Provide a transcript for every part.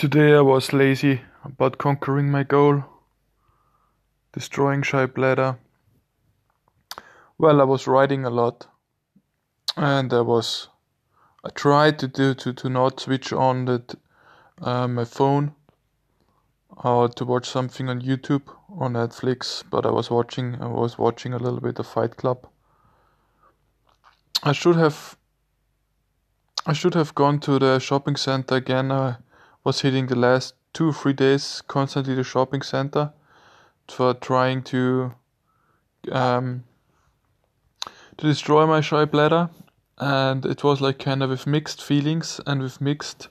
Today I was lazy about conquering my goal, destroying shy bladder. Well, I was writing a lot, and I was I tried to do to, to not switch on that uh, my phone or to watch something on YouTube or Netflix, but I was watching I was watching a little bit of Fight Club. I should have I should have gone to the shopping center again. I was hitting the last two three days constantly the shopping center for trying to um, to destroy my shy bladder, and it was like kind of with mixed feelings and with mixed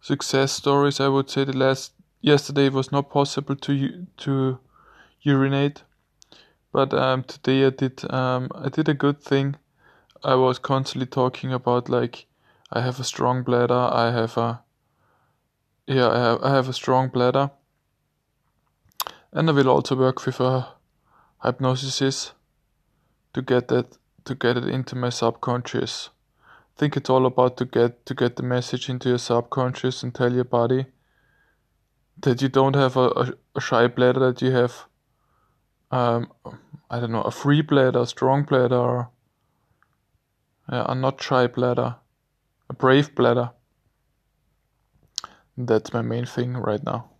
success stories. I would say the last yesterday it was not possible to to urinate, but um, today I did um, I did a good thing. I was constantly talking about like I have a strong bladder. I have a yeah, I have, I have a strong bladder. And I will also work with a hypnosis to get that to get it into my subconscious. I think it's all about to get to get the message into your subconscious and tell your body that you don't have a, a, a shy bladder, that you have um, I don't know, a free bladder, a strong bladder, or yeah, a not shy bladder a brave bladder. That's my main thing right now.